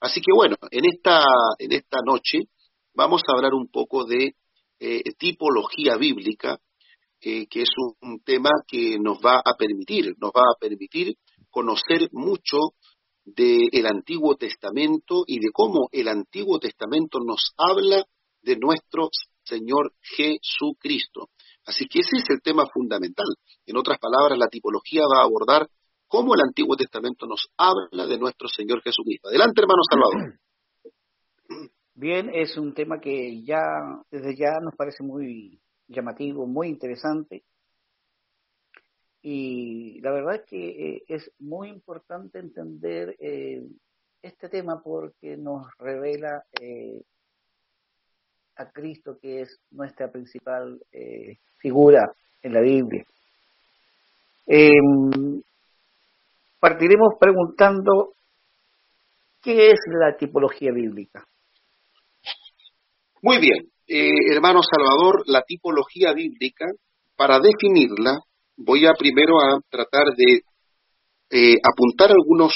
Así que bueno, en esta, en esta noche vamos a hablar un poco de eh, tipología bíblica, que es un, tema que nos va a permitir, nos va a permitir conocer mucho del Antiguo Testamento y de cómo el Antiguo Testamento nos habla de nuestro Señor Jesucristo. Así que ese es el tema fundamental. En otras palabras, la tipología va a abordar cómo el Antiguo Testamento nos habla de nuestro Señor Jesucristo. Adelante, hermano Salvador. Bien, es un tema que ya desde ya nos parece muy llamativo, muy interesante. Y la verdad es que eh, es muy importante entender eh, este tema porque nos revela eh, a Cristo, que es nuestra principal figura en la Biblia. Em, partiremos preguntando qué es la tipología bíblica. Muy bien, eh, hermano Salvador, la tipología bíblica, para definirla, voy a primero a tratar de eh, apuntar algunos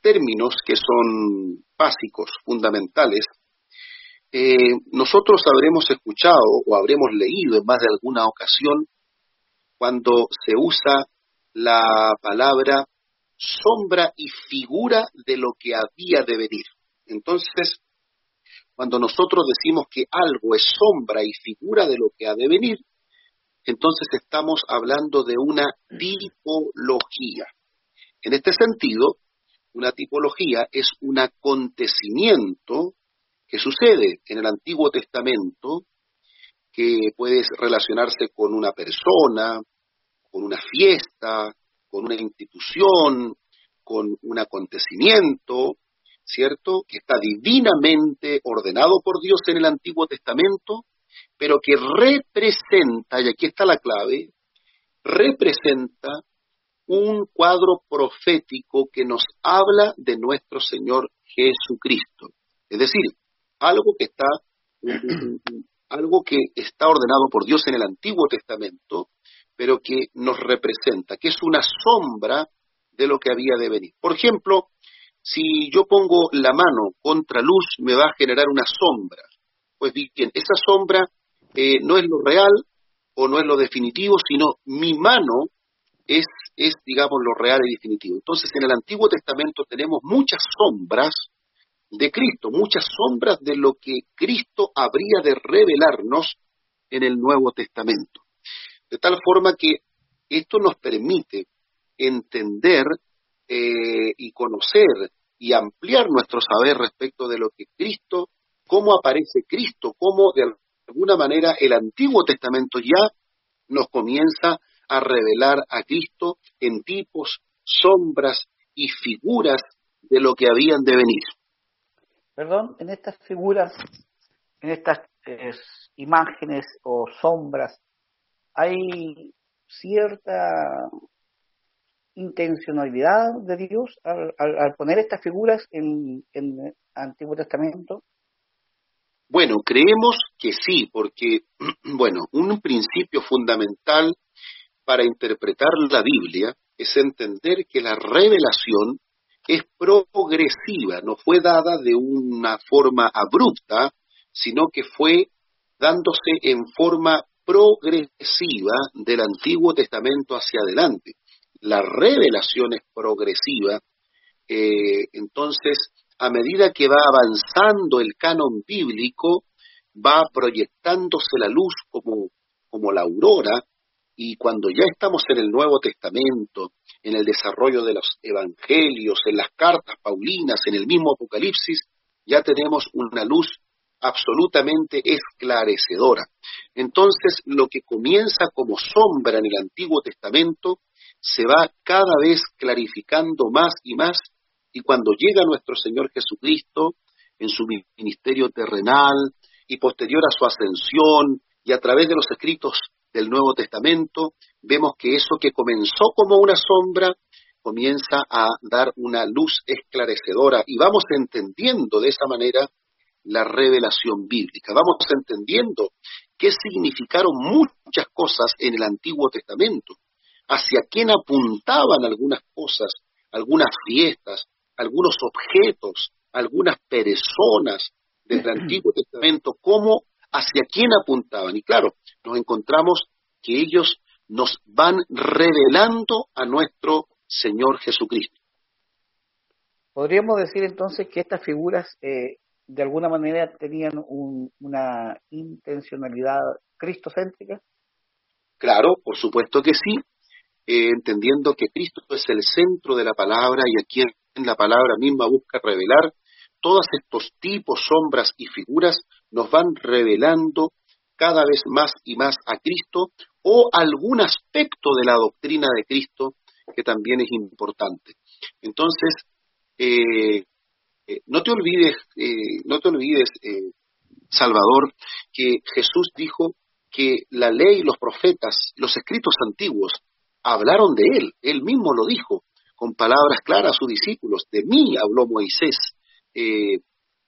términos que son básicos, fundamentales. Eh, nosotros habremos escuchado o habremos leído en más de alguna ocasión cuando se usa la palabra sombra y figura de lo que había de venir. Entonces, cuando nosotros decimos que algo es sombra y figura de lo que ha de venir, entonces estamos hablando de una tipología. En este sentido, una tipología es un acontecimiento que sucede en el Antiguo Testamento, que puede relacionarse con una persona, con una fiesta, con una institución, con un acontecimiento, ¿cierto? Que está divinamente ordenado por Dios en el Antiguo Testamento, pero que representa, y aquí está la clave, representa un cuadro profético que nos habla de nuestro Señor Jesucristo. Es decir, algo que está algo que está ordenado por Dios en el Antiguo Testamento, pero que nos representa, que es una sombra de lo que había de venir. Por ejemplo, si yo pongo la mano contra luz, me va a generar una sombra. Pues bien, esa sombra eh, no es lo real o no es lo definitivo, sino mi mano es, es, digamos, lo real y definitivo. Entonces, en el Antiguo Testamento tenemos muchas sombras de Cristo, muchas sombras de lo que Cristo habría de revelarnos en el Nuevo Testamento. De tal forma que esto nos permite entender eh, y conocer y ampliar nuestro saber respecto de lo que Cristo, cómo aparece Cristo, cómo de alguna manera el Antiguo Testamento ya nos comienza a revelar a Cristo en tipos, sombras y figuras de lo que habían de venir. Perdón, en estas figuras, en estas imágenes o sombras, hay cierta intencionalidad de Dios al, poner estas figuras en, el Antiguo Testamento? Bueno, creemos que sí, porque, bueno, un principio fundamental para interpretar la Biblia es entender que la revelación es progresiva, no fue dada de una forma abrupta, sino que fue dándose en forma progresiva del Antiguo Testamento hacia adelante. La revelación es progresiva, eh, entonces a medida que va avanzando el canon bíblico, va proyectándose la luz como, como la aurora, y cuando ya estamos en el Nuevo Testamento, en el desarrollo de los evangelios, en las cartas paulinas, en el mismo Apocalipsis, ya tenemos una luz absolutamente esclarecedora. Entonces, lo que comienza como sombra en el Antiguo Testamento se va cada vez clarificando más y más y cuando llega nuestro Señor Jesucristo en su ministerio terrenal y posterior a su ascensión y a través de los escritos del Nuevo Testamento, vemos que eso que comenzó como una sombra comienza a dar una luz esclarecedora y vamos entendiendo de esa manera la revelación bíblica, vamos entendiendo qué significaron muchas cosas en el Antiguo Testamento hacia quién apuntaban algunas cosas, algunas fiestas, algunos objetos, algunas personas del Antiguo Testamento, cómo, hacia quién apuntaban. Y claro, nos encontramos que ellos nos van revelando a nuestro Señor Jesucristo. Podríamos decir entonces que estas figuras eh, de alguna manera tenían una intencionalidad cristocéntrica. Claro, por supuesto que sí, eh, entendiendo que Cristo es el centro de la palabra y aquí en la palabra misma busca revelar, todos estos tipos, sombras y figuras nos van revelando cada vez más y más a Cristo o algún aspecto de la doctrina de Cristo que también es importante. Entonces, eh, eh, no te olvides, no te olvides, Salvador, que Jesús dijo que la ley, los profetas, los escritos antiguos hablaron de él, él mismo lo dijo, con palabras claras a sus discípulos, de mí habló Moisés, eh,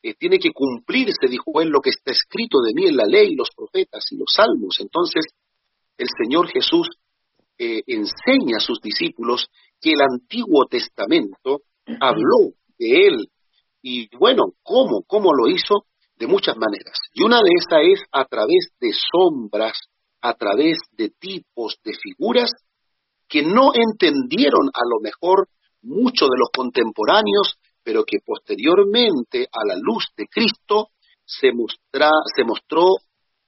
eh, tiene que cumplirse, dijo él, lo que está escrito de mí en la ley, los profetas y los salmos. Entonces, el Señor Jesús eh, enseña a sus discípulos que el Antiguo Testamento habló de él. Y bueno, ¿cómo? ¿Cómo lo hizo? De muchas maneras. Y una de esas es a través de sombras, a través de tipos, de figuras que no entendieron a lo mejor muchos de los contemporáneos, pero que posteriormente a la luz de Cristo se, se mostró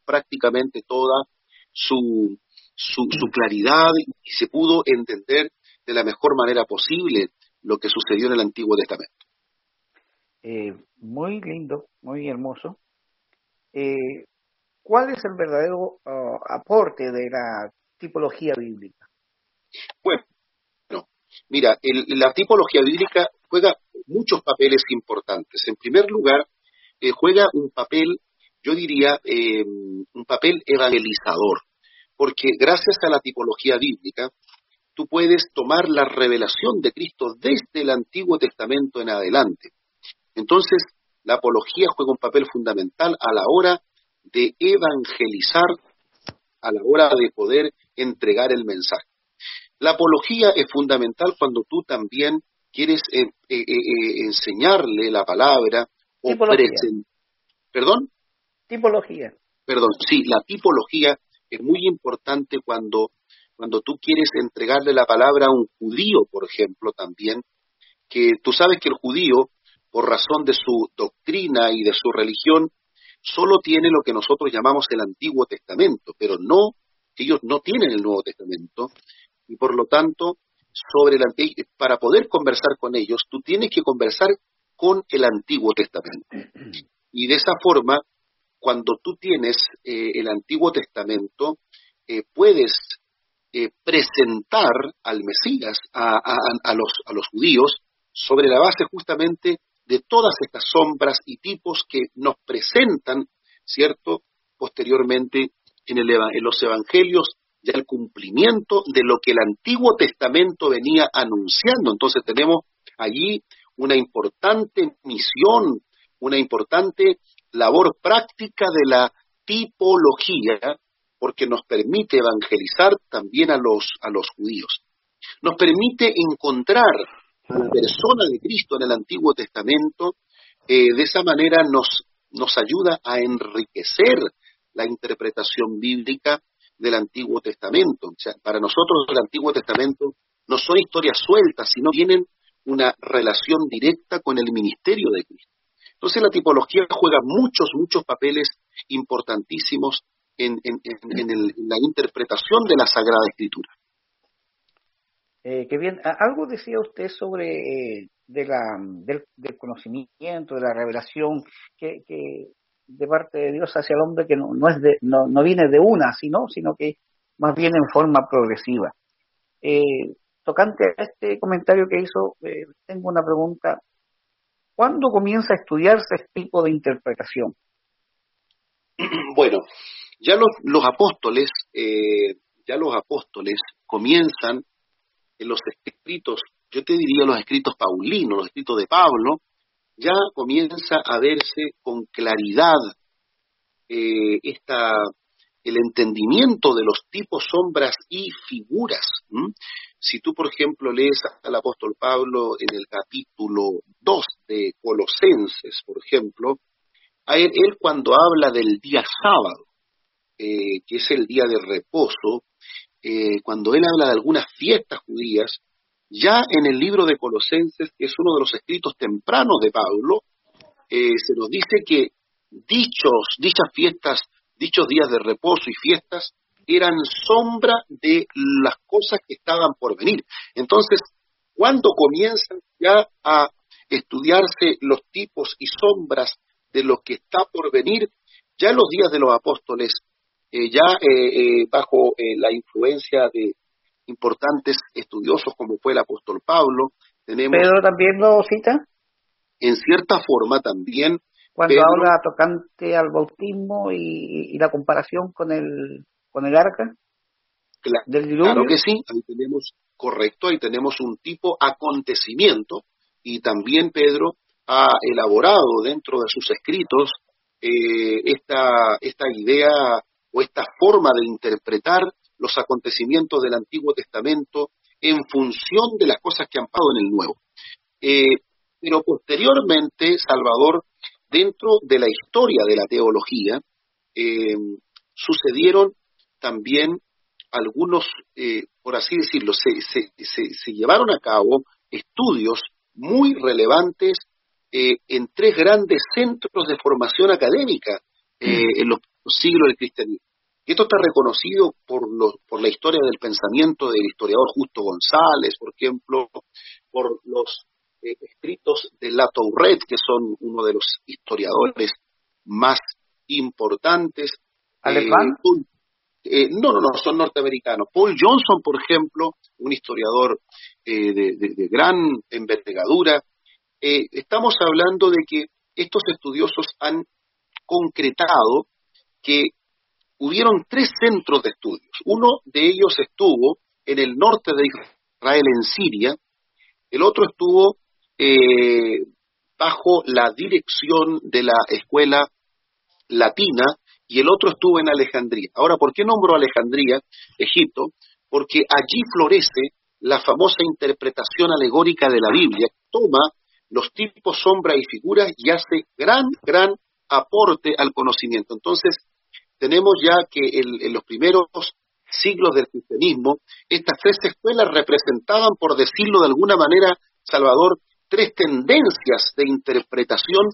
prácticamente toda su, su, claridad y se pudo entender de la mejor manera posible lo que sucedió en el Antiguo Testamento. Eh, muy lindo, muy hermoso. Eh, ¿Cuál es el verdadero ah, aporte de la tipología bíblica? Bueno, mira, la tipología bíblica juega muchos papeles importantes. En primer lugar, eh, juega un papel, yo diría, eh, un papel evangelizador, porque gracias a la tipología bíblica, tú puedes tomar la revelación de Cristo desde el Antiguo Testamento en adelante. Entonces, la apología juega un papel fundamental a la hora de evangelizar, a la hora de poder entregar el mensaje. La apología es fundamental cuando tú también quieres eh, eh, eh, enseñarle la palabra o presentar. ¿Perdón? Tipología. Perdón, sí, la tipología es muy importante cuando, cuando tú quieres entregarle la palabra a un judío, por ejemplo, también, que tú sabes que el judío, por razón de su doctrina y de su religión, solo tiene lo que nosotros llamamos el Antiguo Testamento, pero no, ellos no tienen el Nuevo Testamento, y por lo tanto, sobre el, para poder conversar con ellos, tú tienes que conversar con el Antiguo Testamento. Y de esa forma, cuando tú tienes eh, el Antiguo Testamento, eh, puedes eh, presentar al Mesías, a, a, los, a los judíos, sobre la base justamente de todas estas sombras y tipos que nos presentan, ¿cierto?, posteriormente en, el, en los evangelios ya el cumplimiento de lo que el Antiguo Testamento venía anunciando. Entonces tenemos allí una importante misión, una importante labor práctica de la tipología, porque nos permite evangelizar también a los, a los judíos. Nos permite encontrar a la persona de Cristo en el Antiguo Testamento, eh, de esa manera nos, nos ayuda a enriquecer la interpretación bíblica del Antiguo Testamento. O sea, para nosotros el Antiguo Testamento no son historias sueltas, sino tienen una relación directa con el ministerio de Cristo. Entonces la tipología juega muchos, muchos papeles importantísimos en, la interpretación de la Sagrada Escritura. Eh, qué bien. Algo decía usted sobre eh, de la, del, conocimiento, de la revelación, que, de parte de Dios hacia el hombre que no, no, es de, no, no viene de una, sino, sino que más bien en forma progresiva. Eh, tocante a este comentario que hizo, eh, tengo una pregunta. ¿Cuándo comienza a estudiarse este tipo de interpretación? Bueno, ya los, los apóstoles, ya los apóstoles comienzan en los escritos, yo te diría los escritos paulinos, los escritos de Pablo, ya comienza a verse con claridad eh, esta, el entendimiento de los tipos, sombras y figuras. si tú, por ejemplo, lees al apóstol Pablo en el capítulo 2 de Colosenses, por ejemplo, a él, cuando habla del día sábado, eh, que es el día de reposo, eh, cuando él habla de algunas fiestas judías, ya en el libro de Colosenses, que es uno de los escritos tempranos de Pablo, eh, se nos dice que dichos, dichas fiestas, dichos días de reposo y fiestas eran sombra de las cosas que estaban por venir. Entonces, cuando comienzan ya a estudiarse los tipos y sombras de lo que está por venir, ya en los días de los apóstoles, eh, ya eh, bajo la influencia de importantes estudiosos como fue el apóstol Pablo, tenemos... Pedro también lo cita. En cierta forma también. Cuando habla tocante al bautismo y, la comparación con el, con el arca. Claro, que sí, ahí tenemos, correcto, ahí tenemos un tipo acontecimiento y también Pedro ha elaborado dentro de sus escritos eh, esta, esta idea o esta forma de interpretar los acontecimientos del Antiguo Testamento en función de las cosas que han pasado en el Nuevo. Eh, pero posteriormente, Salvador, dentro de la historia de la teología, eh, sucedieron también algunos, eh, por así decirlo, se, llevaron a cabo estudios muy relevantes en tres grandes centros de formación académica mm. en los siglos del cristianismo. Y esto está reconocido por, por la historia del pensamiento del historiador Justo González, por ejemplo, por los eh, escritos de La Tourette, que son uno de los historiadores más importantes. ¿Alemán? Eh, no, no, no, son norteamericanos. Paul Johnson, por ejemplo, un historiador eh, de, de, gran envergadura. estamos hablando de que estos estudiosos han concretado que hubieron tres centros de estudios. Uno de ellos estuvo en el norte de Israel, en Siria, el otro estuvo eh, bajo la dirección de la escuela latina y el otro estuvo en Alejandría. Ahora, ¿por qué nombro Alejandría, Egipto? Porque allí florece la famosa interpretación alegórica de la Biblia, toma los tipos, sombra y figuras y hace gran, gran aporte al conocimiento. Entonces, tenemos ya que en, los primeros siglos del cristianismo, estas tres escuelas representaban, por decirlo de alguna manera, Salvador, tres tendencias de interpretación,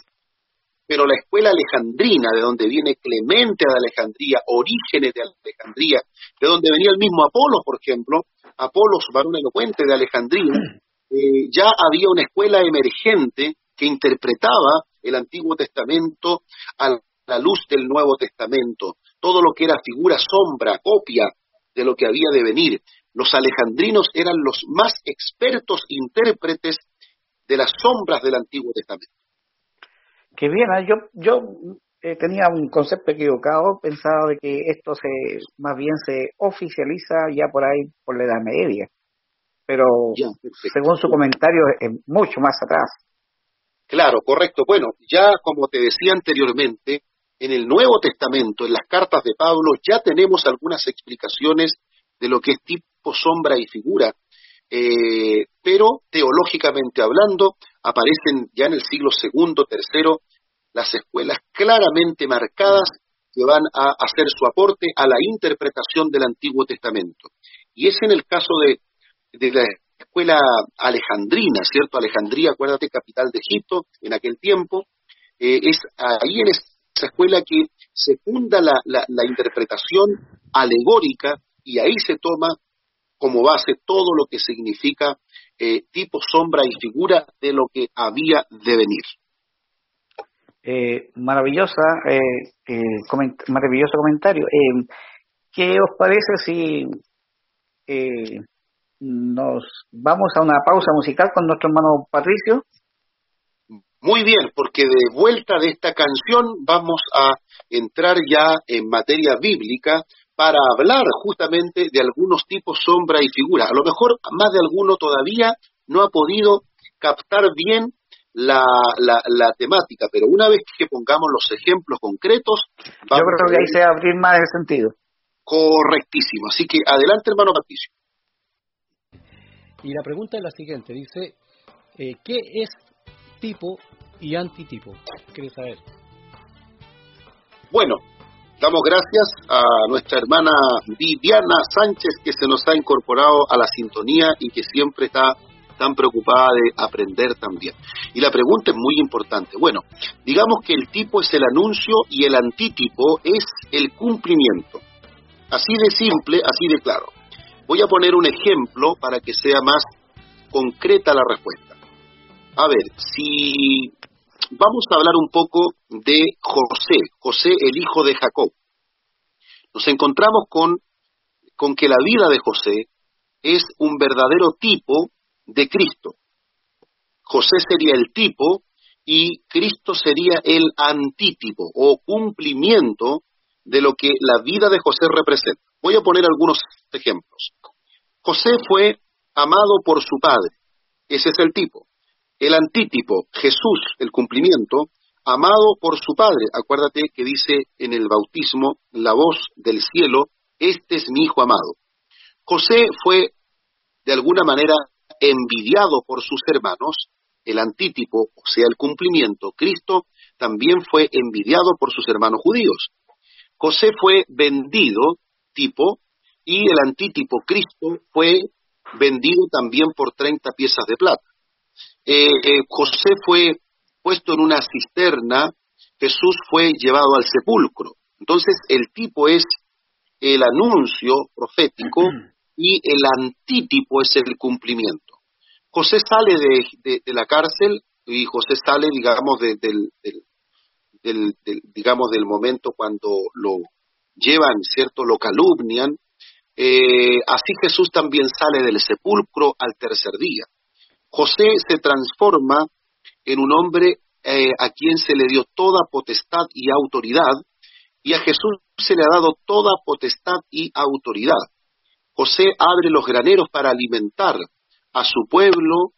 pero la escuela alejandrina, de donde viene Clemente de Alejandría, Orígenes de Alejandría, de donde venía el mismo Apolo, por ejemplo, Apolos, varón elocuente de Alejandría, eh, ya había una escuela emergente que interpretaba el Antiguo Testamento al la luz del Nuevo Testamento, todo lo que era figura, sombra, copia de lo que había de venir. Los alejandrinos eran los más expertos intérpretes de las sombras del Antiguo Testamento. Qué bien, ¿eh? yo, yo eh, tenía un concepto equivocado, pensaba de que esto se más bien se oficializa ya por ahí por la Edad Media, pero según su comentario es mucho más atrás. Claro, correcto. Bueno, ya como te decía anteriormente, en el Nuevo Testamento, en las cartas de Pablo, ya tenemos algunas explicaciones de lo que es tipo, sombra y figura, eh, pero teológicamente hablando, aparecen ya en el siglo segundo, tercero, las escuelas claramente marcadas que van a hacer su aporte a la interpretación del Antiguo Testamento. Y es en el caso de, la escuela alejandrina, ¿cierto? Alejandría, acuérdate, capital de Egipto en aquel tiempo, eh, es ahí en esa escuela que se funda la, la, interpretación alegórica y ahí se toma como base todo lo que significa eh, tipo, sombra y figura de lo que había de venir. Eh, maravillosa, eh, maravilloso comentario. ¿Qué os parece si nos vamos a una pausa musical con nuestro hermano Patricio? Muy bien, porque de vuelta de esta canción vamos a entrar ya en materia bíblica para hablar justamente de algunos tipos sombra y figura. A lo mejor más de alguno todavía no ha podido captar bien la, la, temática, pero una vez que pongamos los ejemplos concretos... Yo creo que ahí se va a abrir más el sentido. Correctísimo. Así que adelante, hermano Patricio. Y la pregunta es la siguiente, dice, eh, ¿qué es tipo y antitipo? ¿Quieres saber? Bueno, damos gracias a nuestra hermana Viviana Sánchez que se nos ha incorporado a la sintonía y que siempre está tan preocupada de aprender también. Y la pregunta es muy importante. Bueno, digamos que el tipo es el anuncio y el antítipo es el cumplimiento. Así de simple, así de claro. Voy a poner un ejemplo para que sea más concreta la respuesta. A ver, si vamos a hablar un poco de José, José el hijo de Jacob. Nos encontramos con, con que la vida de José es un verdadero tipo de Cristo. José sería el tipo y Cristo sería el antítipo o cumplimiento de lo que la vida de José representa. Voy a poner algunos ejemplos. José fue amado por su padre. Ese es el tipo. El antítipo, Jesús, el cumplimiento, amado por su padre. Acuérdate que dice en el bautismo la voz del cielo, este es mi hijo amado. José fue de alguna manera envidiado por sus hermanos, el antítipo, o sea, el cumplimiento, Cristo también fue envidiado por sus hermanos judíos. José fue vendido, tipo, y el antítipo, Cristo, fue vendido también por 30 piezas de plata. Eh, eh, José fue puesto en una cisterna, Jesús fue llevado al sepulcro. Entonces, el tipo es el anuncio profético y el antítipo es el cumplimiento. José sale de, la cárcel y José sale, digamos, del, del, digamos, del momento cuando lo llevan, ¿cierto? Lo calumnian. Eh, así Jesús también sale del sepulcro al tercer día. José se transforma en un hombre eh, a quien se le dio toda potestad y autoridad, y a Jesús se le ha dado toda potestad y autoridad. José abre los graneros para alimentar a su pueblo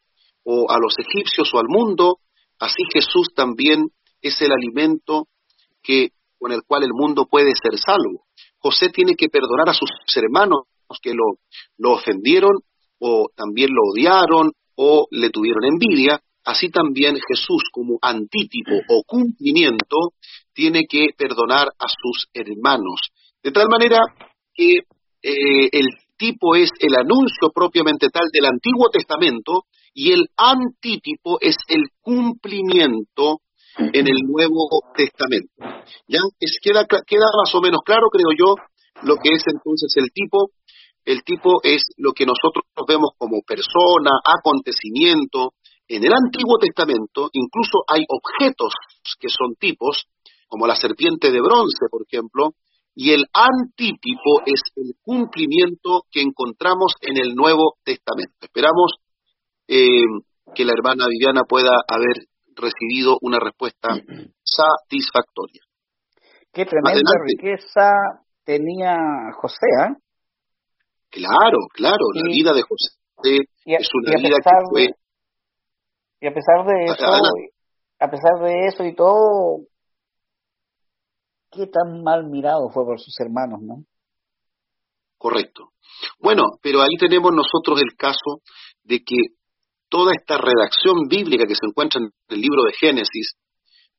o a los egipcios o al mundo, así Jesús también es el alimento que, con el cual el mundo puede ser salvo. José tiene que perdonar a sus hermanos que lo, lo ofendieron o también lo odiaron o le tuvieron envidia, así también Jesús como antítipo o cumplimiento tiene que perdonar a sus hermanos. De tal manera que eh, el tipo es el anuncio propiamente tal del Antiguo Testamento y el antítipo es el cumplimiento en el Nuevo Testamento. ¿Ya? Es, queda, queda más o menos claro, creo yo, lo que es entonces el tipo. El tipo es lo que nosotros vemos como persona, acontecimiento. En el Antiguo Testamento incluso hay objetos que son tipos, como la serpiente de bronce, por ejemplo, y el antítipo es el cumplimiento que encontramos en el Nuevo Testamento. Esperamos eh, que la hermana Viviana pueda haber recibido una respuesta satisfactoria. Qué tremenda riqueza tenía José, ¿eh? Claro, claro, la vida de José es una vida que fue... y a pesar de eso, a pesar de eso y todo, qué tan mal mirado fue por sus hermanos, ¿no? Correcto. Bueno, pero ahí tenemos nosotros el caso de que toda esta redacción bíblica que se encuentra en el libro de Génesis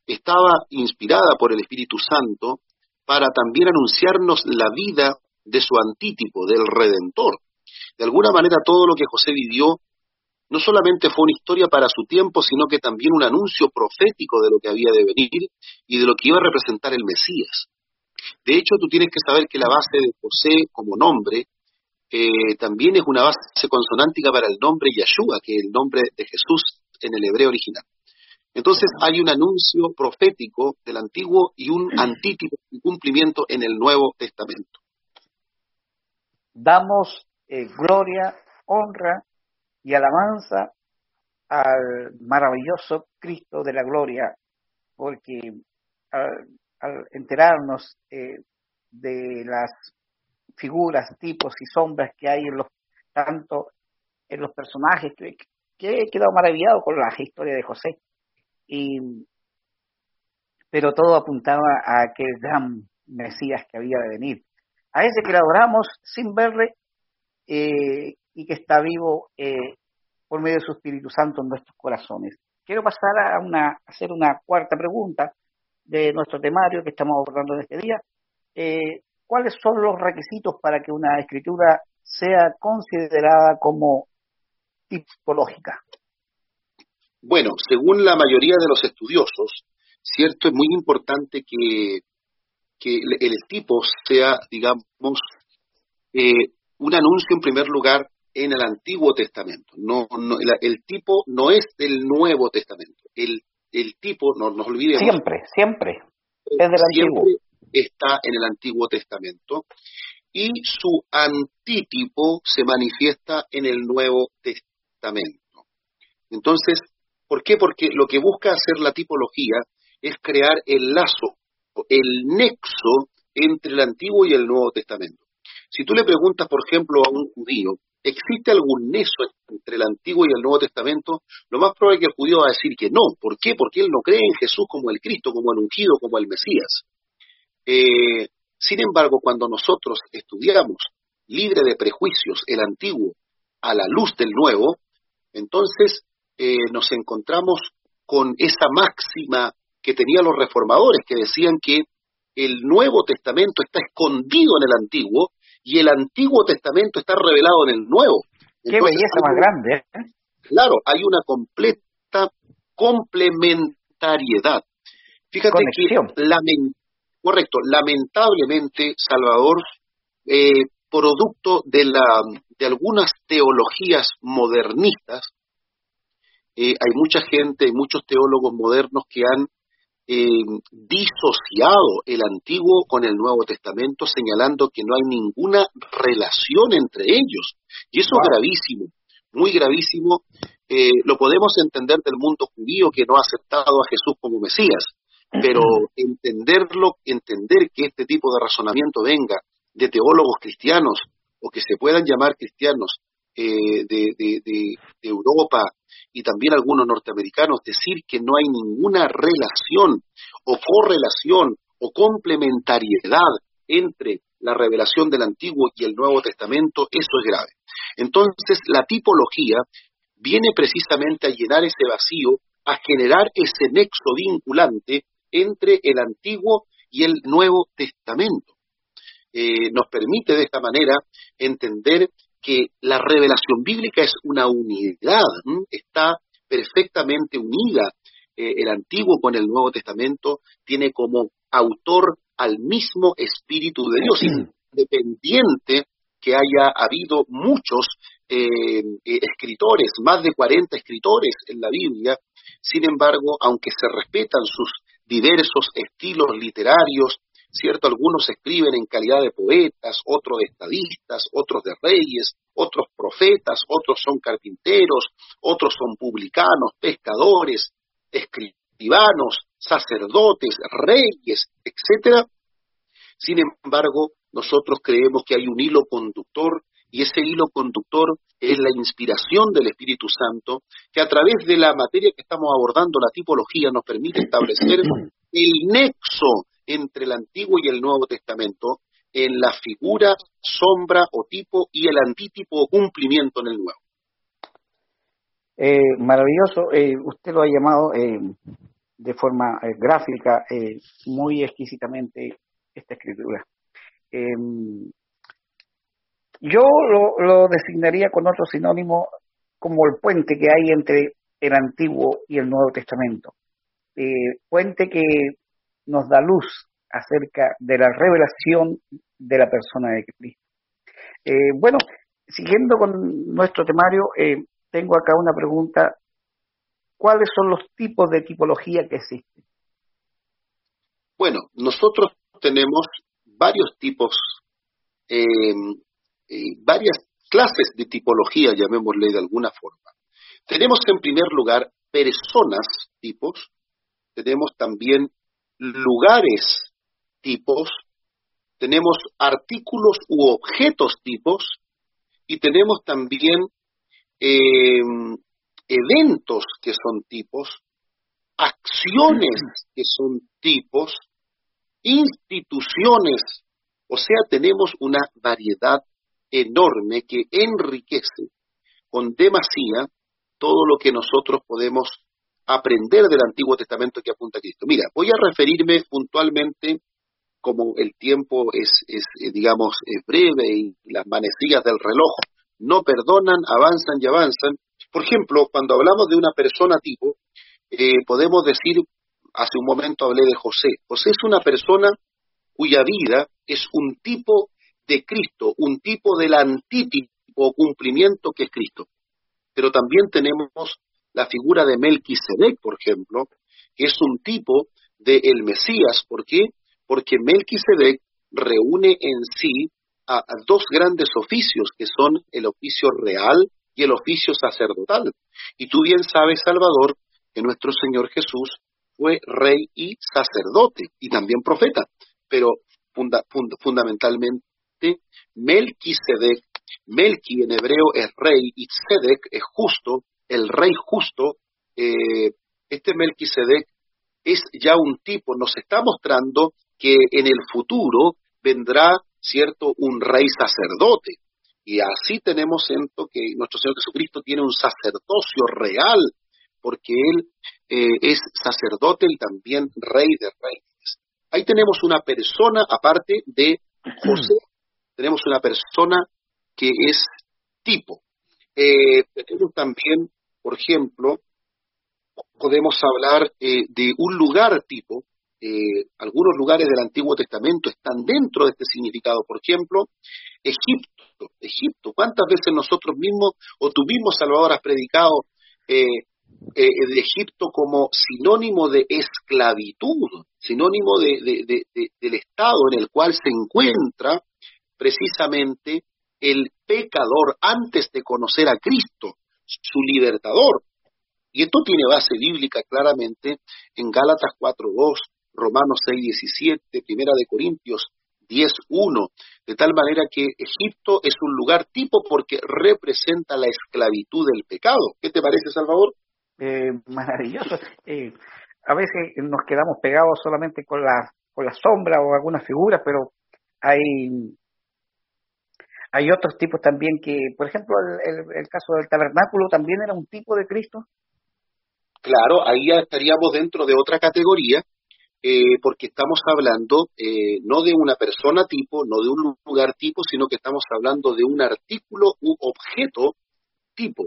estaba inspirada por el Espíritu Santo para también anunciarnos la vida de su antítipo, del Redentor. De alguna manera todo lo que José vivió no solamente fue una historia para su tiempo, sino que también un anuncio profético de lo que había de venir y de lo que iba a representar el Mesías. De hecho, tú tienes que saber que la base de José como nombre eh, también es una base consonántica para el nombre Yeshua, que es el nombre de Jesús en el hebreo original. Entonces hay un anuncio profético del antiguo y un antítipo y cumplimiento en el Nuevo Testamento. Damos eh, gloria, honra y alabanza al maravilloso Cristo de la gloria, porque al, enterarnos eh, de las figuras, tipos y sombras que hay en los tanto en los personajes que, he quedado maravillado con la historia de José. Y, pero todo apuntaba a aquel gran Mesías que había de venir. A ese que le adoramos sin verle eh, y que está vivo eh, por medio de su Espíritu Santo en nuestros corazones. Quiero pasar a, hacer una cuarta pregunta de nuestro temario que estamos abordando en este día. Eh, ¿Cuáles son los requisitos para que una escritura sea considerada como tipológica? Bueno, según la mayoría de los estudiosos, cierto, es muy importante que, que el, tipo sea, digamos, eh, un anuncio en primer lugar en el Antiguo Testamento. No, el, tipo no es del Nuevo Testamento. El, el tipo, no nos olvidemos. Siempre, siempre. Es del Antiguo. Está en el Antiguo Testamento. Y su antítipo se manifiesta en el Nuevo Testamento. Entonces, ¿por qué? Porque lo que busca hacer la tipología es crear el lazo, el nexo entre el Antiguo y el Nuevo Testamento. Si tú le preguntas, por ejemplo, a un judío, ¿existe algún nexo entre el Antiguo y el Nuevo Testamento? Lo más probable es que el judío va a decir que no. ¿Por qué? Porque él no cree en Jesús como el Cristo, como el ungido, como el Mesías. Eh, sin embargo, cuando nosotros estudiamos libre de prejuicios el Antiguo a la luz del Nuevo, entonces eh, nos encontramos con esa máxima que tenían los reformadores, que decían que el Nuevo Testamento está escondido en el Antiguo y el Antiguo Testamento está revelado en el Nuevo. Qué belleza más grande. ¿eh? Claro, hay una completa complementariedad. Fíjate que, correcto, lamentablemente, Salvador, eh, producto de, la, de algunas teologías modernistas, eh, hay mucha gente, hay muchos teólogos modernos que han eh, disociado el Antiguo con el Nuevo Testamento, señalando que no hay ninguna relación entre ellos. Y eso es gravísimo, muy gravísimo. Eh, lo podemos entender del mundo judío que no ha aceptado a Jesús como Mesías, pero entenderlo, entender que este tipo de razonamiento venga de teólogos cristianos o que se puedan llamar cristianos eh, de, Europa y también algunos norteamericanos decir que no hay ninguna relación o correlación o complementariedad entre la revelación del Antiguo y el Nuevo Testamento, eso es grave. Entonces, la tipología viene precisamente a llenar ese vacío, a generar ese nexo vinculante entre el Antiguo y el Nuevo Testamento. Eh, nos permite de esta manera entender que la revelación bíblica es una unidad, está perfectamente unida. Eh, el Antiguo con el Nuevo Testamento tiene como autor al mismo Espíritu de Dios, independiente que haya habido muchos eh, eh, escritores, más de 40 escritores en la Biblia, sin embargo, aunque se respetan sus diversos estilos literarios, ¿cierto? Algunos escriben en calidad de poetas, otros de estadistas, otros de reyes, otros profetas, otros son carpinteros, otros son publicanos, pescadores, escribanos, sacerdotes, reyes, etcétera. Sin embargo, nosotros creemos que hay un hilo conductor y ese hilo conductor es la inspiración del Espíritu Santo, que a través de la materia que estamos abordando, la tipología, nos permite establecer el nexo entre el Antiguo y el Nuevo Testamento en la figura, sombra o tipo y el antítipo o cumplimiento en el Nuevo. Eh, maravilloso. Eh, usted lo ha llamado eh, de forma gráfica, muy exquisitamente, esta escritura. Em, yo lo, lo, designaría con otro sinónimo como el puente que hay entre el Antiguo y el Nuevo Testamento. puente que nos da luz acerca de la revelación de la persona de Cristo. Eh, bueno, siguiendo con nuestro temario, eh, tengo acá una pregunta. ¿Cuáles son los tipos de tipología que existen? Bueno, nosotros tenemos varios tipos, eh, varias clases de tipología, llamémosle de alguna forma. Tenemos en primer lugar personas tipos, tenemos también lugares tipos, tenemos artículos u objetos tipos y tenemos también eh, eventos que son tipos, acciones que son tipos, instituciones, o sea, tenemos una variedad enorme que enriquece con demasía todo lo que nosotros podemos aprender del Antiguo Testamento que apunta a Cristo. Mira, voy a referirme puntualmente, como el tiempo es, eh, digamos, es breve y las manecillas del reloj no perdonan, avanzan y avanzan. Por ejemplo, cuando hablamos de una persona tipo, eh, podemos decir, hace un momento hablé de José. José es una persona cuya vida es un tipo de Cristo, un tipo del antítipo cumplimiento que es Cristo. Pero también tenemos la figura de Melquisedec, por ejemplo, que es un tipo de el Mesías. ¿Por qué? Porque Melquisedec reúne en sí a, dos grandes oficios, que son el oficio real y el oficio sacerdotal. Y tú bien sabes, Salvador, que nuestro Señor Jesús fue rey y sacerdote y también profeta, pero fundamentalmente Melquisedec, Melqui en hebreo es rey y Sedec es justo, el rey justo, eh, este Melquisedec es ya un tipo, nos está mostrando que en el futuro vendrá, cierto, un rey sacerdote. Y así tenemos siento que nuestro Señor Jesucristo tiene un sacerdocio real, porque Él eh, es sacerdote y también rey de reyes. Ahí tenemos una persona, aparte de José, tenemos una persona que es tipo. Eh, tenemos también, por ejemplo, podemos hablar eh, de un lugar tipo. Eh, algunos lugares del Antiguo Testamento están dentro de este significado. Por ejemplo, Egipto. Egipto. ¿Cuántas veces nosotros mismos o tú mismo, Salvador, has predicado de Egipto como sinónimo de esclavitud, sinónimo del estado en el cual se encuentra precisamente el pecador antes de conocer a Cristo, su libertador. Y esto tiene base bíblica claramente en Gálatas 4.2, Romanos 6.17, Primera de Corintios 10.1, de tal manera que Egipto es un lugar tipo porque representa la esclavitud del pecado. ¿Qué te parece, Salvador? Eh, maravilloso. Eh, a veces nos quedamos pegados solamente con la, con la sombra o alguna figura, pero hay hay otros tipos también que, por ejemplo, el, caso del tabernáculo también era un tipo de Cristo. Claro, ahí estaríamos dentro de otra categoría, eh, porque estamos hablando eh, no de una persona tipo, no de un lugar tipo, sino que estamos hablando de un artículo u objeto tipo.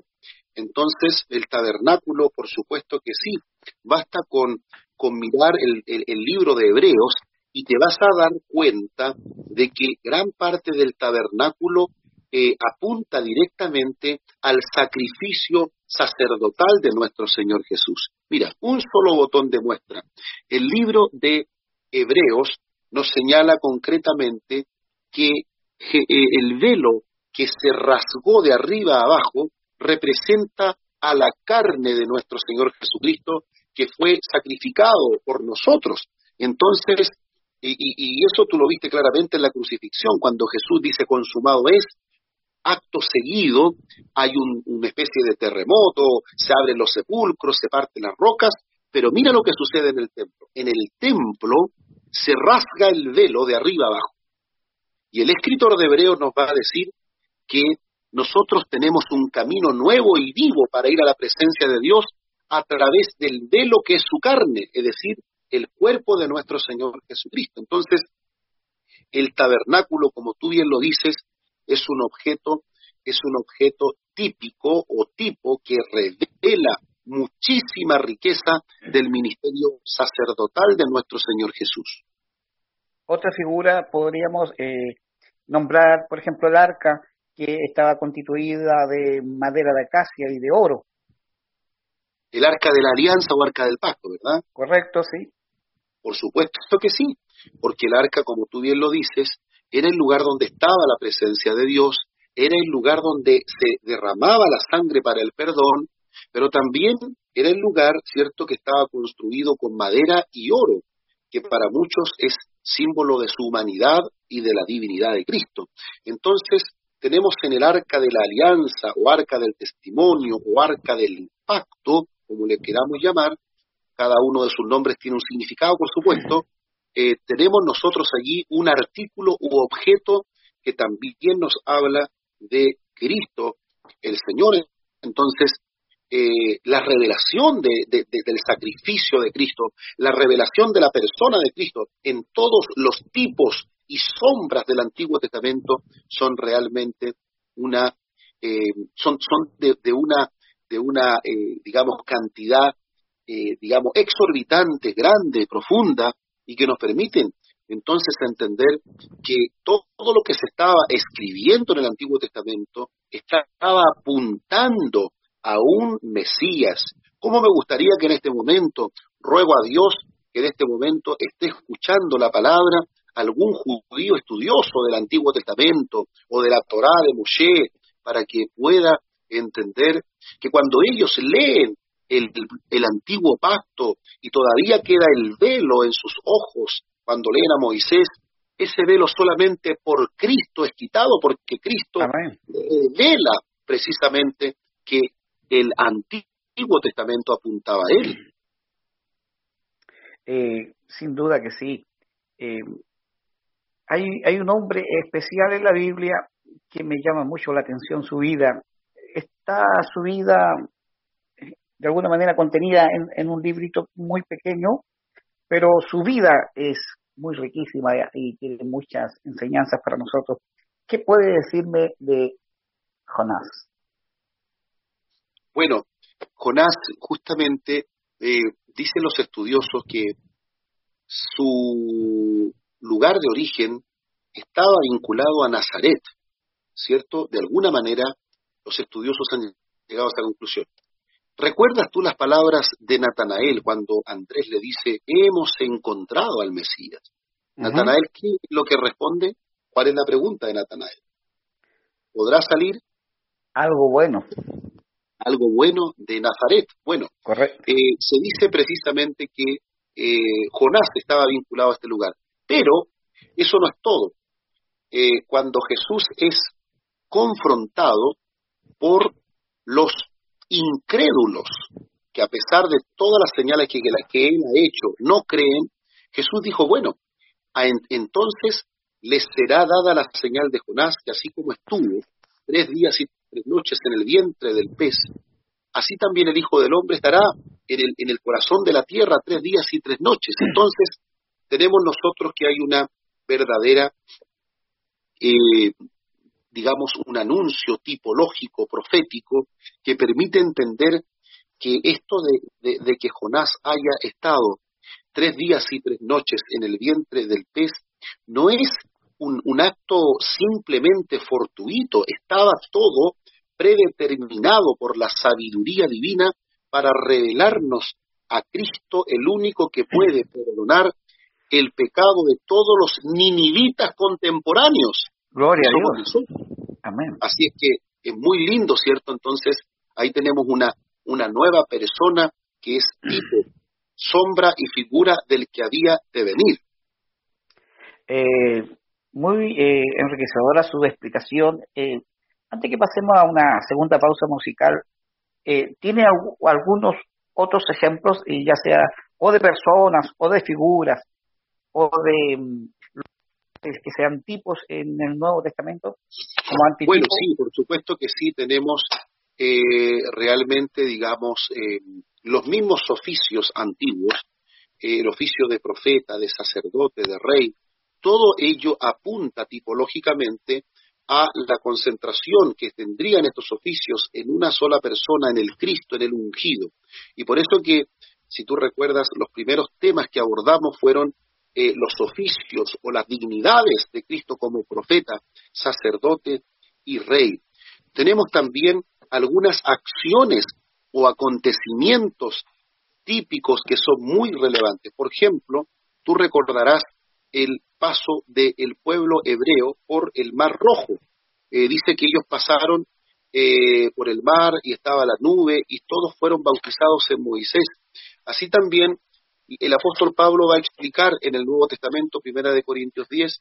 Entonces, el tabernáculo, por supuesto que sí, basta con, con mirar el, el libro de Hebreos y te vas a dar cuenta de que gran parte del tabernáculo eh, apunta directamente al sacrificio sacerdotal de nuestro Señor Jesús. Mira, un solo botón de muestra. El libro de Hebreos nos señala concretamente que eh, el velo que se rasgó de arriba a abajo representa a la carne de nuestro Señor Jesucristo que fue sacrificado por nosotros. Entonces, y, eso tú lo viste claramente en la crucifixión, cuando Jesús dice consumado es, acto seguido hay una especie de terremoto, se abren los sepulcros, se parten las rocas, pero mira lo que sucede en el templo. En el templo se rasga el velo de arriba abajo. Y el escritor de Hebreos nos va a decir que nosotros tenemos un camino nuevo y vivo para ir a la presencia de Dios a través del velo que es su carne, es decir, el cuerpo de nuestro Señor Jesucristo. Entonces, el tabernáculo, como tú bien lo dices, es un objeto, es un objeto típico o tipo que revela muchísima riqueza del ministerio sacerdotal de nuestro Señor Jesús. Otra figura podríamos eh, nombrar, por ejemplo, el arca, que estaba constituida de madera de acacia y de oro. El arca de la alianza o arca del pacto, ¿verdad? Correcto, sí. Por supuesto que sí, porque el arca, como tú bien lo dices, era el lugar donde estaba la presencia de Dios, era el lugar donde se derramaba la sangre para el perdón, pero también era el lugar, cierto, que estaba construido con madera y oro, que para muchos es símbolo de su humanidad y de la divinidad de Cristo. Entonces, tenemos en el arca de la alianza o arca del testimonio o arca del impacto, como le queramos llamar, cada uno de sus nombres tiene un significado, por supuesto, eh, tenemos nosotros allí un artículo u objeto que también nos habla de Cristo, el Señor. Entonces, eh, la revelación del sacrificio de Cristo, la revelación de la persona de Cristo en todos los tipos y sombras del Antiguo Testamento son realmente una, eh, son, de, una, de una digamos, cantidad, digamos, exorbitante, grande, profunda, y que nos permiten entonces entender que todo lo que se estaba escribiendo en el Antiguo Testamento estaba apuntando a un Mesías. ¿Cómo me gustaría que en este momento, ruego a Dios que en este momento esté escuchando la palabra algún judío estudioso del Antiguo Testamento o de la Torá de Moshe, para que pueda entender que cuando ellos leen el, el, antiguo pacto y todavía queda el velo en sus ojos cuando leen a Moisés, ese velo solamente por Cristo es quitado, porque Cristo vela precisamente que el Antiguo Testamento apuntaba a él. Eh, sin duda que sí. Eh, hay, hay un hombre especial en la Biblia que me llama mucho la atención su vida. Está su vida de alguna manera contenida en, en un librito muy pequeño, pero su vida es muy riquísima y tiene muchas enseñanzas para nosotros. ¿Qué puede decirme de Jonás? Bueno, Jonás justamente eh, dicen los estudiosos que su lugar de origen estaba vinculado a Nazaret, ¿cierto? De alguna manera los estudiosos han llegado a esa conclusión. ¿Recuerdas tú las palabras de Natanael cuando Andrés le dice, hemos encontrado al Mesías? Natanael, ¿qué es lo que responde? ¿Cuál es la pregunta de Natanael? ¿Podrá salir? Algo bueno algo bueno de Nazaret. Bueno, eh, se dice precisamente que eh, Jonás estaba vinculado a este lugar. Pero eso no es todo. Eh, cuando Jesús es confrontado por los incrédulos, que a pesar de todas las señales que, que él ha hecho, no creen, Jesús dijo, bueno, entonces les será dada la señal de Jonás, que así como estuvo tres días y tres noches en el vientre del pez, así también el Hijo del Hombre estará en el, en el corazón de la tierra tres días y tres noches. Entonces, tenemos nosotros que hay una verdadera, eh, digamos, un anuncio tipológico, profético, que permite entender que esto de, que Jonás haya estado tres días y tres noches en el vientre del pez no es un, acto simplemente fortuito, estaba todo predeterminado por la sabiduría divina para revelarnos a Cristo, el único que puede perdonar el pecado de todos los ninivitas contemporáneos. Gloria a Dios. Amén. Así es que es muy lindo, ¿cierto? Entonces, ahí tenemos una, una nueva persona que es tipo, sombra y figura del que había de venir. Eh, muy eh, enriquecedora su explicación. Eh, antes que pasemos a una segunda pausa musical, ¿tiene algunos otros ejemplos, ya sea o de personas, o de figuras, o de que sean tipos en el Nuevo Testamento? Bueno, sí, por supuesto que sí, tenemos realmente, digamos, los mismos oficios antiguos, el oficio de profeta, de sacerdote, de rey, todo ello apunta tipológicamente a la concentración que tendrían estos oficios en una sola persona, en el Cristo, en el ungido. Y por eso que, si tú recuerdas, los primeros temas que abordamos fueron eh, los oficios o las dignidades de Cristo como profeta, sacerdote y rey. Tenemos también algunas acciones o acontecimientos típicos que son muy relevantes. Por ejemplo, tú recordarás el paso del pueblo hebreo por el Mar Rojo. Eh, dice que ellos pasaron eh, por el mar y estaba la nube y todos fueron bautizados en Moisés. Así también el apóstol Pablo va a explicar en el Nuevo Testamento, primera de Corintios 10,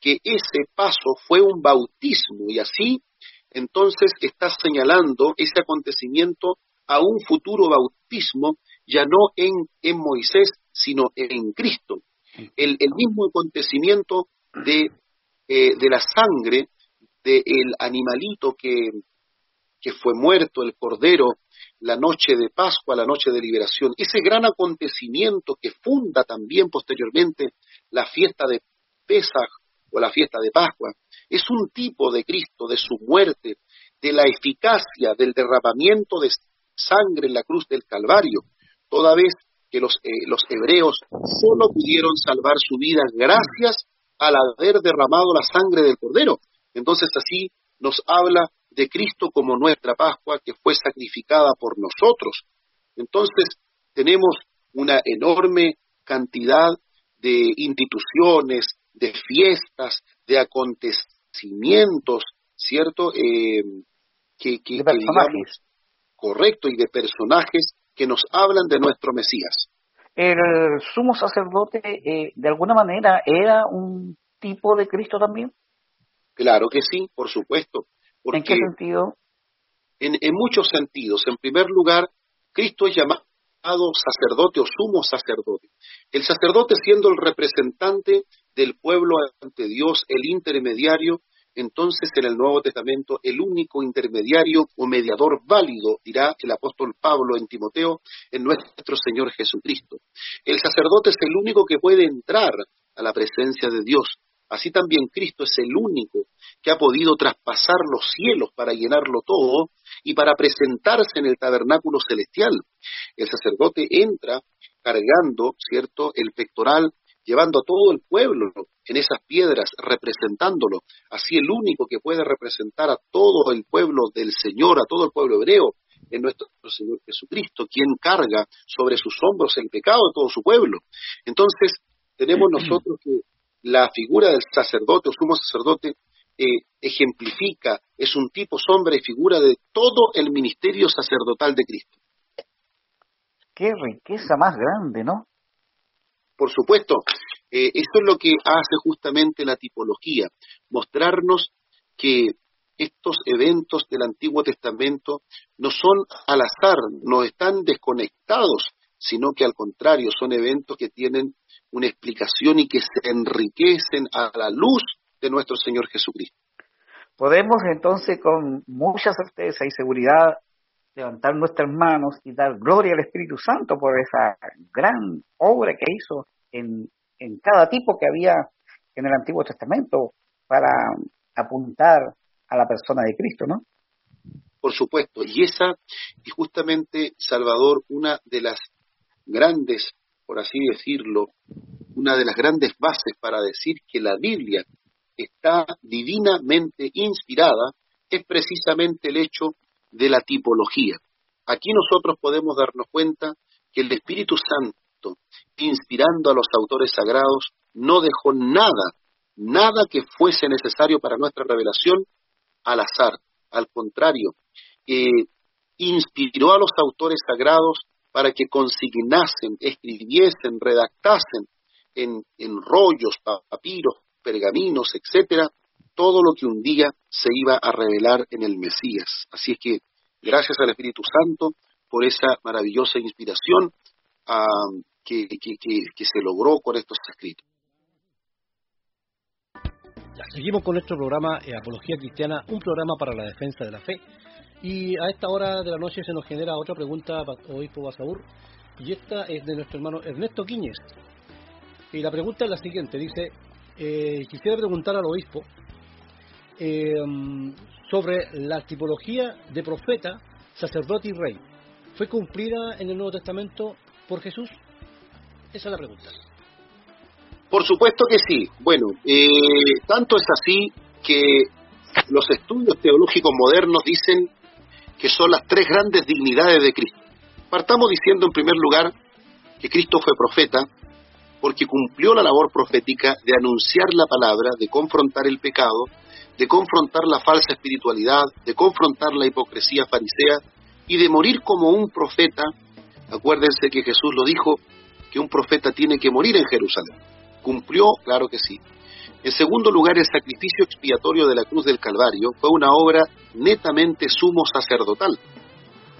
que ese paso fue un bautismo y así entonces está señalando ese acontecimiento a un futuro bautismo ya no en, en Moisés, sino en Cristo. El, mismo acontecimiento de, eh, de la sangre del animalito que, que fue muerto, el cordero, la noche de Pascua, la noche de liberación, ese gran acontecimiento que funda también posteriormente la fiesta de Pesaj o la fiesta de Pascua, es un tipo de Cristo, de su muerte, de la eficacia del derramamiento de sangre en la cruz del Calvario, toda vez que los, eh, los hebreos solo pudieron salvar su vida gracias al haber derramado la sangre del Cordero. Entonces así nos habla de Cristo como nuestra Pascua que fue sacrificada por nosotros. Entonces tenemos una enorme cantidad de instituciones, de fiestas, de acontecimientos, ¿cierto? Eh, que, que, digamos, correcto, y de personajes que nos hablan de nuestro Mesías. El sumo sacerdote, eh, de alguna manera, era un tipo de Cristo también. Claro que sí, por supuesto. ¿En qué sentido? En, en muchos sentidos. En primer lugar, Cristo es llamado sacerdote o sumo sacerdote. El sacerdote siendo el representante del pueblo ante Dios, el intermediario, entonces en el Nuevo Testamento el único intermediario o mediador válido, dirá el apóstol Pablo en Timoteo, en nuestro Señor Jesucristo. El sacerdote es el único que puede entrar a la presencia de Dios. Así también Cristo es el único que ha podido traspasar los cielos para llenarlo todo y para presentarse en el tabernáculo celestial. El sacerdote entra cargando, ¿cierto?, el pectoral, llevando a todo el pueblo en esas piedras, representándolo. Así el único que puede representar a todo el pueblo del Señor, a todo el pueblo hebreo, es nuestro Señor Jesucristo, quien carga sobre sus hombros el pecado de todo su pueblo. Entonces, tenemos nosotros que la figura del sacerdote o sumo sacerdote eh, ejemplifica, es un tipo, sombra y figura de todo el ministerio sacerdotal de Cristo. Qué riqueza más grande, ¿no? Por supuesto, eh, eso es lo que hace justamente la tipología, mostrarnos que estos eventos del Antiguo Testamento no son al azar, no están desconectados, sino que al contrario son eventos que tienen una explicación y que se enriquecen a la luz de nuestro Señor Jesucristo. Podemos entonces con mucha certeza y seguridad levantar nuestras manos y dar gloria al Espíritu Santo por esa gran obra que hizo en, en cada tipo que había en el Antiguo Testamento para apuntar a la persona de Cristo, ¿no? Por supuesto, y esa es justamente, Salvador, una de las grandes, por así decirlo, una de las grandes bases para decir que la Biblia está divinamente inspirada, es precisamente el hecho de la tipología. Aquí nosotros podemos darnos cuenta que el Espíritu Santo, inspirando a los autores sagrados, no dejó nada, nada que fuese necesario para nuestra revelación al azar. Al contrario, eh, inspiró a los autores sagrados para que consignasen, escribiesen, redactasen en, en rollos, papiros, pergaminos, etcétera, todo lo que un día se iba a revelar en el Mesías. Así es que gracias al Espíritu Santo por esa maravillosa inspiración que, que, se logró con estos escritos. Seguimos con nuestro programa eh, Apología Cristiana, un programa para la defensa de la fe. Y a esta hora de la noche se nos genera otra pregunta, obispo Basaur, y esta es de nuestro hermano Ernesto Quiñez. Y la pregunta es la siguiente, dice, eh, quisiera preguntar al obispo eh, sobre la tipología de profeta, sacerdote y rey. ¿Fue cumplida en el Nuevo Testamento por Jesús? Esa es la pregunta. Por supuesto que sí. Bueno, eh, tanto es así que los estudios teológicos modernos dicen que son las tres grandes dignidades de Cristo. Partamos diciendo en primer lugar que Cristo fue profeta, porque cumplió la labor profética de anunciar la palabra, de confrontar el pecado, de confrontar la falsa espiritualidad, de confrontar la hipocresía farisea y de morir como un profeta. Acuérdense que Jesús lo dijo, que un profeta tiene que morir en Jerusalén. ¿Cumplió? Claro que sí. En segundo lugar, el sacrificio expiatorio de la cruz del Calvario fue una obra netamente sumo sacerdotal.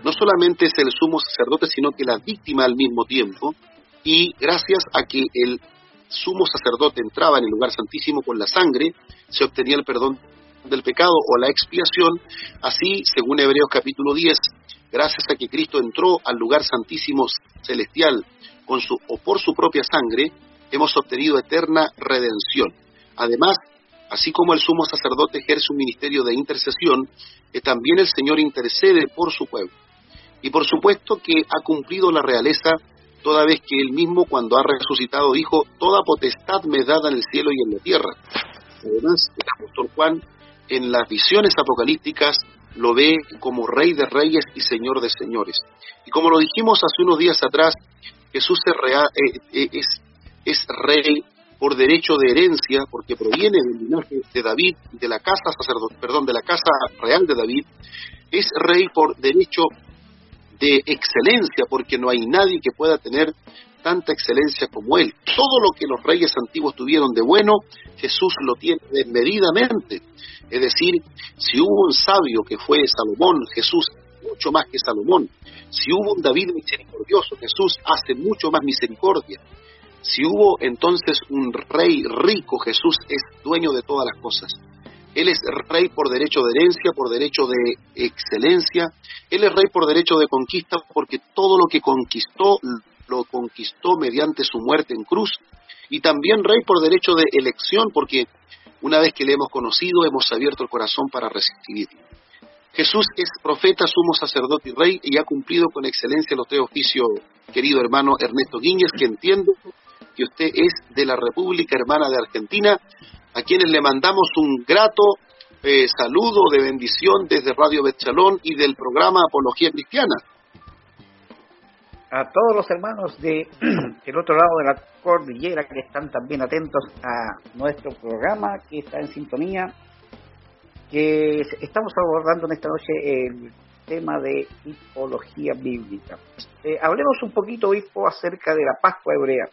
No solamente es el sumo sacerdote, sino que la víctima al mismo tiempo, y gracias a que el sumo sacerdote entraba en el lugar santísimo con la sangre, se obtenía el perdón del pecado o la expiación. Así, según Hebreos capítulo 10, gracias a que Cristo entró al lugar santísimo celestial con su, o por su propia sangre, hemos obtenido eterna redención. Además, así como el sumo sacerdote ejerce un ministerio de intercesión, también el Señor intercede por su pueblo. Y por supuesto que ha cumplido la realeza toda vez que él mismo cuando ha resucitado dijo, toda potestad me dada en el cielo y en la tierra. Además, el apóstol Juan en las visiones apocalípticas lo ve como rey de reyes y señor de señores. Y como lo dijimos hace unos días atrás, Jesús es, eh, eh, es, rey por derecho de herencia, porque proviene del linaje de David, de la casa perdón, de la casa real de David, es rey por derecho de excelencia, porque no hay nadie que pueda tener tanta excelencia como él. Todo lo que los reyes antiguos tuvieron de bueno, Jesús lo tiene desmedidamente. Es decir, si hubo un sabio que fue Salomón, Jesús mucho más que Salomón. Si hubo un David misericordioso, Jesús hace mucho más misericordia. Si hubo entonces un rey rico, Jesús es dueño de todas las cosas. Él es rey por derecho de herencia, por derecho de excelencia. Él es rey por derecho de conquista porque todo lo que conquistó lo conquistó mediante su muerte en cruz. Y también rey por derecho de elección porque una vez que le hemos conocido hemos abierto el corazón para recibirlo. Jesús es profeta, sumo sacerdote y rey y ha cumplido con excelencia los tres oficios, querido hermano Ernesto Guíñez, que entiendo que usted es de la República Hermana de Argentina a quienes le mandamos un grato eh, saludo de bendición desde Radio Bechalón y del programa Apología Cristiana. A todos los hermanos de otro lado de la cordillera que están también atentos a nuestro programa, que está en sintonía, que estamos abordando en esta noche el tema de tipología bíblica. Eh, hablemos un poquito, obispo, acerca de la Pascua hebrea.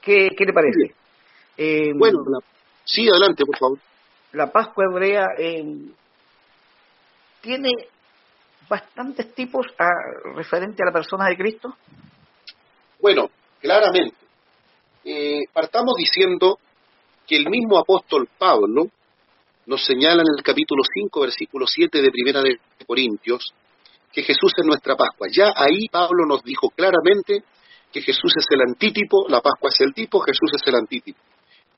¿Qué, qué le parece? Eh, bueno, sí, adelante, por favor. La Pascua hebrea eh, tiene bastantes tipos a, referente a la persona de Cristo. Bueno, claramente. Eh, partamos diciendo que el mismo apóstol Pablo nos señala en el capítulo 5, versículo 7 de Primera de Corintios, que Jesús es nuestra Pascua. Ya ahí Pablo nos dijo claramente que Jesús es el antítipo, la Pascua es el tipo, Jesús es el antítipo.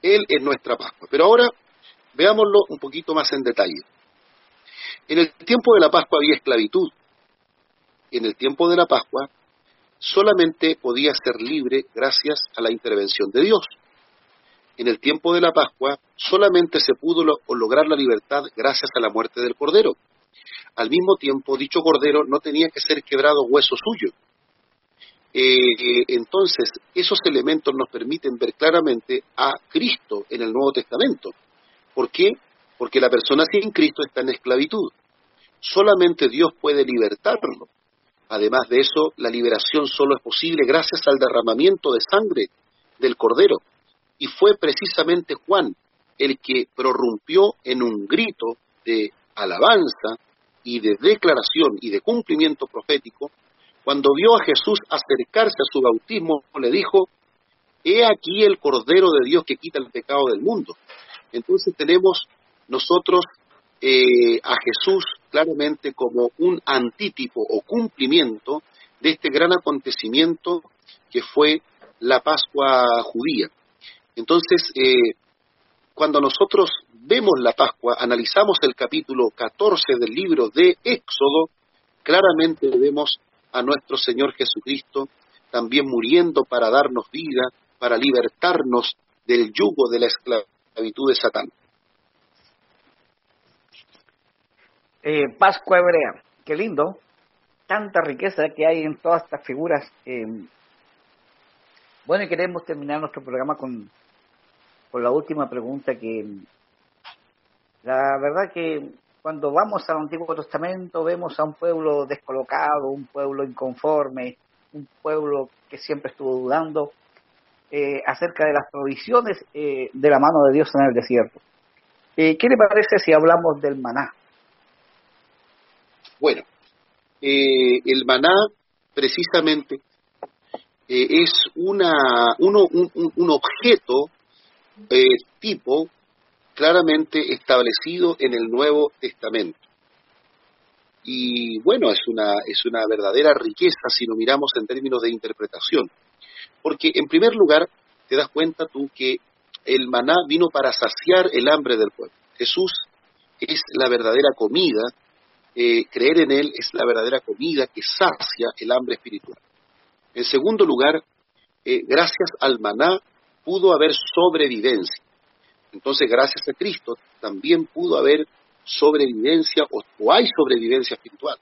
Él es nuestra Pascua. Pero ahora veámoslo un poquito más en detalle. En el tiempo de la Pascua había esclavitud. En el tiempo de la Pascua solamente podía ser libre gracias a la intervención de Dios. En el tiempo de la Pascua solamente se pudo lograr la libertad gracias a la muerte del Cordero. Al mismo tiempo, dicho Cordero no tenía que ser quebrado hueso suyo, eh, entonces, esos elementos nos permiten ver claramente a Cristo en el Nuevo Testamento. ¿Por qué? Porque la persona sin Cristo está en esclavitud. Solamente Dios puede libertarlo. Además de eso, la liberación solo es posible gracias al derramamiento de sangre del Cordero. Y fue precisamente Juan el que prorrumpió en un grito de alabanza y de declaración y de cumplimiento profético cuando vio a Jesús acercarse a su bautismo, le dijo, he aquí el Cordero de Dios que quita el pecado del mundo. Entonces tenemos nosotros eh, a Jesús claramente como un antítipo o cumplimiento de este gran acontecimiento que fue la Pascua judía. Entonces, eh, cuando nosotros vemos la Pascua, analizamos el capítulo 14 del libro de Éxodo, claramente vemos a nuestro Señor Jesucristo, también muriendo para darnos vida, para libertarnos del yugo de la esclavitud de Satán. Eh, Pascua hebrea, qué lindo, tanta riqueza que hay en todas estas figuras. Eh, bueno, y queremos terminar nuestro programa con, con la última pregunta que la verdad que cuando vamos al Antiguo Testamento vemos a un pueblo descolocado, un pueblo inconforme, un pueblo que siempre estuvo dudando eh, acerca de las provisiones eh, de la mano de Dios en el desierto. Eh, ¿Qué le parece si hablamos del maná? Bueno, el maná precisamente es una, uno, un, un objeto tipo claramente establecido en el Nuevo Testamento. y bueno, es una, es una verdadera riqueza si lo miramos en términos de interpretación. Porque en primer lugar, te das cuenta tú que el maná vino para saciar el hambre del pueblo. Jesús es la verdadera comida, eh, creer en Él es la verdadera comida que sacia el hambre espiritual. En segundo lugar, eh, gracias al maná pudo haber sobrevivencia. Entonces, gracias a Cristo también pudo haber sobrevivencia o, hay sobrevivencia espiritual.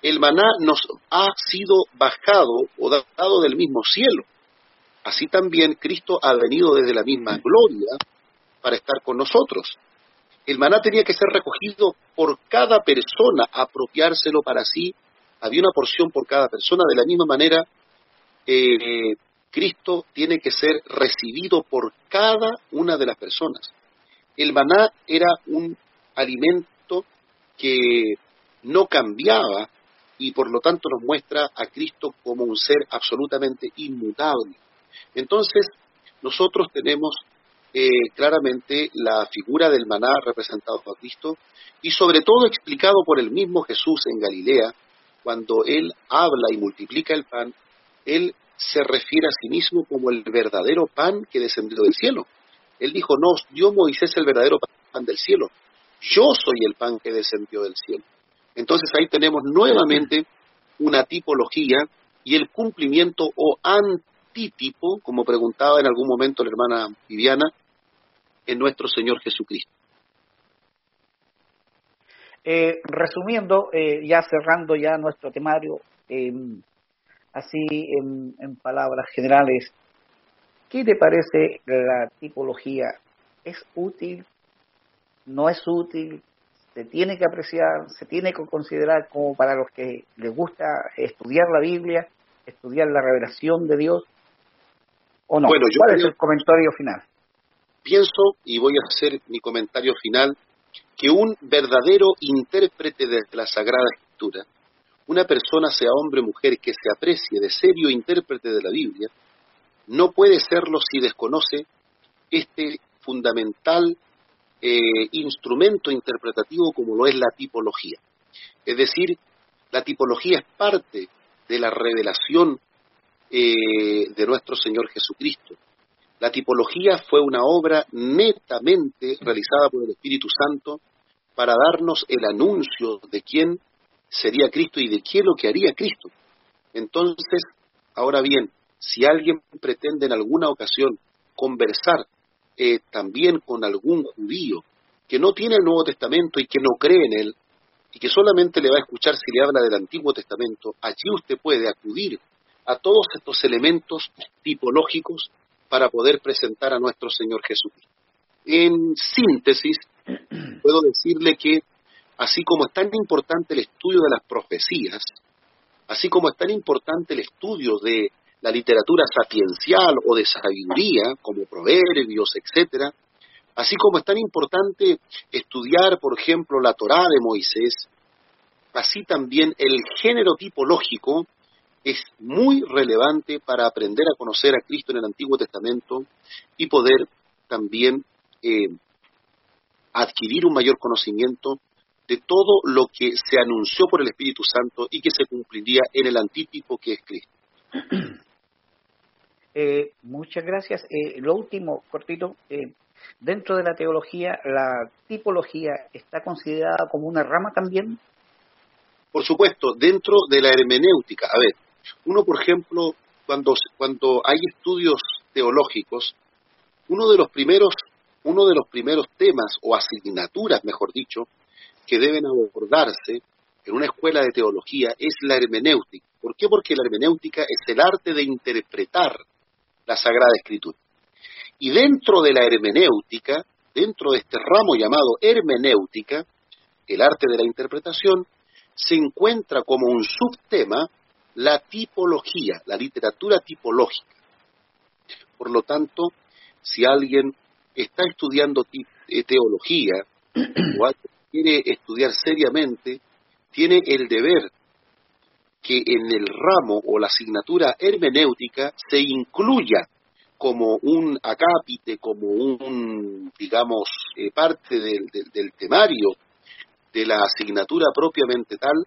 El maná nos ha sido bajado o dado del mismo cielo. Así también Cristo ha venido desde la misma gloria para estar con nosotros. El maná tenía que ser recogido por cada persona, apropiárselo para sí. Había una porción por cada persona. De la misma manera, eh, Cristo tiene que ser recibido por cada una de las personas. El maná era un alimento que no cambiaba y por lo tanto nos muestra a Cristo como un ser absolutamente inmutable. Entonces, nosotros tenemos eh, claramente la figura del maná representado por Cristo y sobre todo explicado por el mismo Jesús en Galilea, cuando Él habla y multiplica el pan, Él se refiere a sí mismo como el verdadero pan que descendió del cielo. Él dijo, no, dio Moisés el verdadero pan del cielo, yo soy el pan que descendió del cielo. Entonces ahí tenemos nuevamente una tipología y el cumplimiento o antítipo, como preguntaba en algún momento la hermana Viviana, en nuestro Señor Jesucristo. Eh, resumiendo, eh, ya cerrando ya nuestro temario, eh, así en, palabras generales, ¿qué te parece la tipología? ¿Es útil? ¿No es útil? ¿Se tiene que apreciar? ¿Se tiene que considerar como para los que les gusta estudiar la Biblia, estudiar la revelación de Dios? ¿O no? ¿Cuál es el comentario final? Pienso, y voy a hacer mi comentario final, que un verdadero intérprete de la Sagrada Escritura una persona, sea hombre o mujer, que se aprecie de serio intérprete de la Biblia, no puede serlo si desconoce este fundamental eh, instrumento interpretativo como lo es la tipología. Es decir, la tipología es parte de la revelación eh, de nuestro Señor Jesucristo. La tipología fue una obra netamente realizada por el Espíritu Santo para darnos el anuncio de quién sería Cristo y de qué es lo que haría Cristo. Entonces, ahora bien, si alguien pretende en alguna ocasión conversar eh, también con algún judío que no tiene el Nuevo Testamento y que no cree en él, y que solamente le va a escuchar si le habla del Antiguo Testamento, allí usted puede acudir a todos estos elementos tipológicos para poder presentar a nuestro Señor Jesucristo. En síntesis, puedo decirle que así como es tan importante el estudio de las profecías, así como es tan importante el estudio de la literatura sapiencial o de sabiduría, como proverbios, etcétera, así como es tan importante estudiar, por ejemplo, la Torá de Moisés, así también el género tipológico es muy relevante para aprender a conocer a Cristo en el Antiguo Testamento y poder también eh, adquirir un mayor conocimiento de todo lo que se anunció por el Espíritu Santo y que se cumpliría en el antítipo que es Cristo. Eh, muchas gracias. Eh, lo último, cortito, eh, dentro de la teología, ¿la tipología está considerada como una rama también? Por supuesto, dentro de la hermenéutica. A ver, uno, por ejemplo, cuando, cuando hay estudios teológicos, uno de los primeros uno de los primeros temas o asignaturas, mejor dicho, que deben abordarse en una escuela de teología es la hermenéutica. ¿Por qué? Porque la hermenéutica es el arte de interpretar la Sagrada Escritura. Y dentro de la hermenéutica, dentro de este ramo llamado hermenéutica, el arte de la interpretación, se encuentra como un subtema la tipología, la literatura tipológica. Por lo tanto, si alguien está estudiando eh, teología o quiere estudiar seriamente, tiene el deber que en el ramo o la asignatura hermenéutica se incluya como un acápite, como un, digamos, eh, parte del, temario, de la asignatura propiamente tal,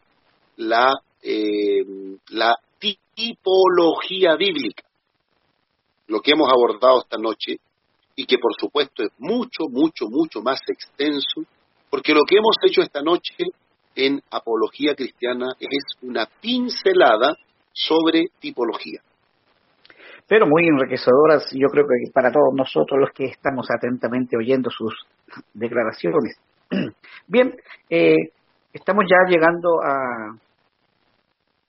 la, eh, la tipología bíblica, lo que hemos abordado esta noche y que por supuesto es mucho, mucho, mucho más extenso, porque lo que hemos hecho esta noche en Apología Cristiana es una pincelada sobre tipología. Pero muy enriquecedoras, yo creo que para todos nosotros los que estamos atentamente oyendo sus declaraciones. Bien, eh, estamos ya llegando a,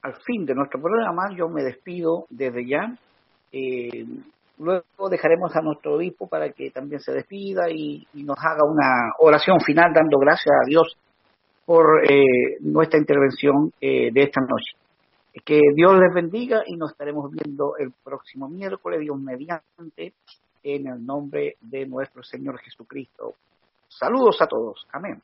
al fin de nuestro programa. Yo me despido desde ya. Eh, luego dejaremos a nuestro obispo para que también se despida y, nos haga una oración final dando gracias a Dios por eh, nuestra intervención de esta noche. Que Dios les bendiga y nos estaremos viendo el próximo miércoles, Dios mediante, en el nombre de nuestro Señor Jesucristo. Saludos a todos. Amén.